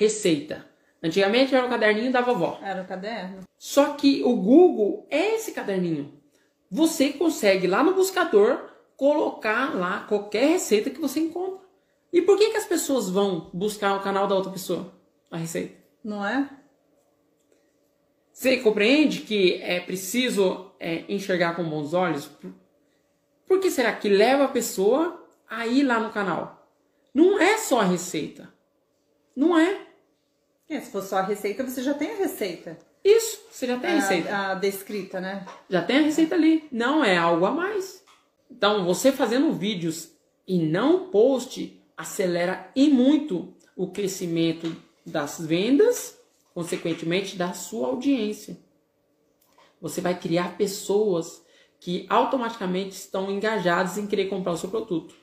receita. Antigamente era o caderninho da vovó. Era o caderno. Só que o Google é esse caderninho. Você consegue lá no buscador colocar lá qualquer receita que você encontra. E por que, que as pessoas vão buscar o canal da outra pessoa? A receita. Não é? Você compreende que é preciso é, enxergar com bons olhos? Por que será que leva a pessoa a ir lá no canal? Não é só a receita. Não é. É, se for só a receita, você já tem a receita. Isso, você já tem a receita. A, a descrita, né? Já tem a receita ali. Não é algo a mais. Então, você fazendo vídeos e não post acelera e muito o crescimento das vendas, consequentemente da sua audiência. Você vai criar pessoas que automaticamente estão engajadas em querer comprar o seu produto.